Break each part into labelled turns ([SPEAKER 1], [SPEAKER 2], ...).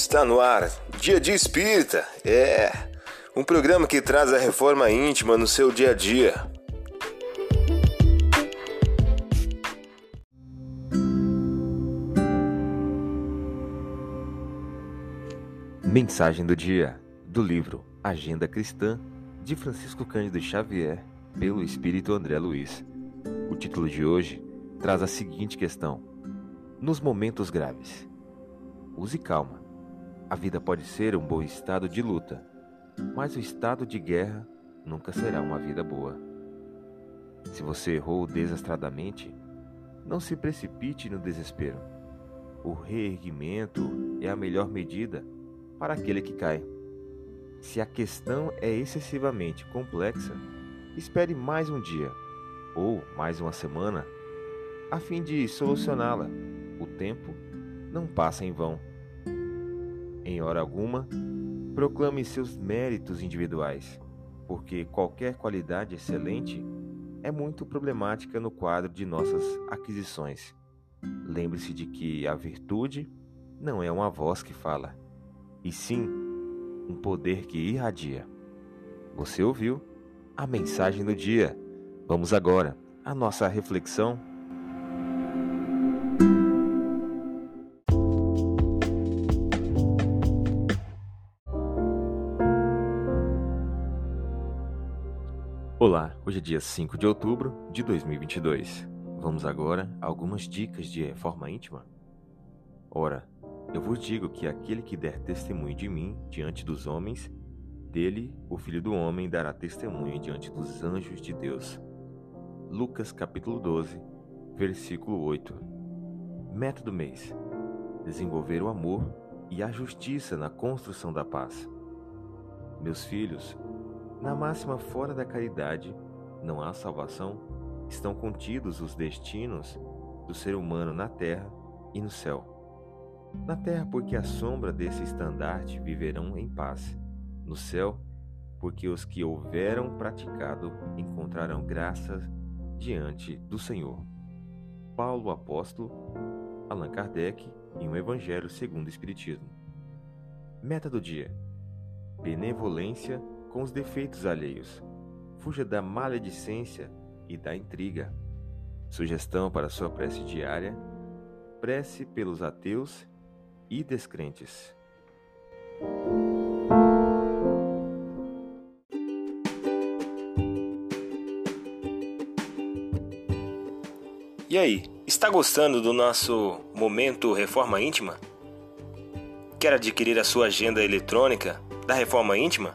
[SPEAKER 1] Está no ar, Dia de Espírita. É um programa que traz a reforma íntima no seu dia a dia.
[SPEAKER 2] Mensagem do dia do livro Agenda Cristã de Francisco Cândido Xavier pelo Espírito André Luiz. O título de hoje traz a seguinte questão: Nos momentos graves, use calma. A vida pode ser um bom estado de luta, mas o estado de guerra nunca será uma vida boa. Se você errou desastradamente, não se precipite no desespero. O reerguimento é a melhor medida para aquele que cai. Se a questão é excessivamente complexa, espere mais um dia ou mais uma semana a fim de solucioná-la. O tempo não passa em vão. Em hora alguma, proclame seus méritos individuais, porque qualquer qualidade excelente é muito problemática no quadro de nossas aquisições. Lembre-se de que a virtude não é uma voz que fala, e sim um poder que irradia. Você ouviu a mensagem do dia. Vamos agora à nossa reflexão. Olá, hoje é dia 5 de outubro de 2022. Vamos agora a algumas dicas de reforma íntima. Ora, eu vos digo que aquele que der testemunho de mim diante dos homens, dele o Filho do Homem dará testemunho diante dos anjos de Deus. Lucas capítulo 12, versículo 8. Meta do mês: desenvolver o amor e a justiça na construção da paz. Meus filhos, na máxima fora da caridade não há salvação, estão contidos os destinos do ser humano na terra e no céu. Na terra, porque a sombra desse estandarte viverão em paz. No céu, porque os que houveram praticado encontrarão graças diante do Senhor. Paulo Apóstolo, Allan Kardec, em um Evangelho segundo o Espiritismo. Meta do dia: benevolência com os defeitos alheios. Fuja da maledicência e da intriga. Sugestão para sua prece diária: prece pelos ateus e descrentes.
[SPEAKER 1] E aí, está gostando do nosso momento Reforma Íntima? Quer adquirir a sua agenda eletrônica da Reforma Íntima?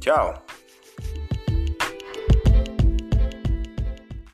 [SPEAKER 1] Tchau!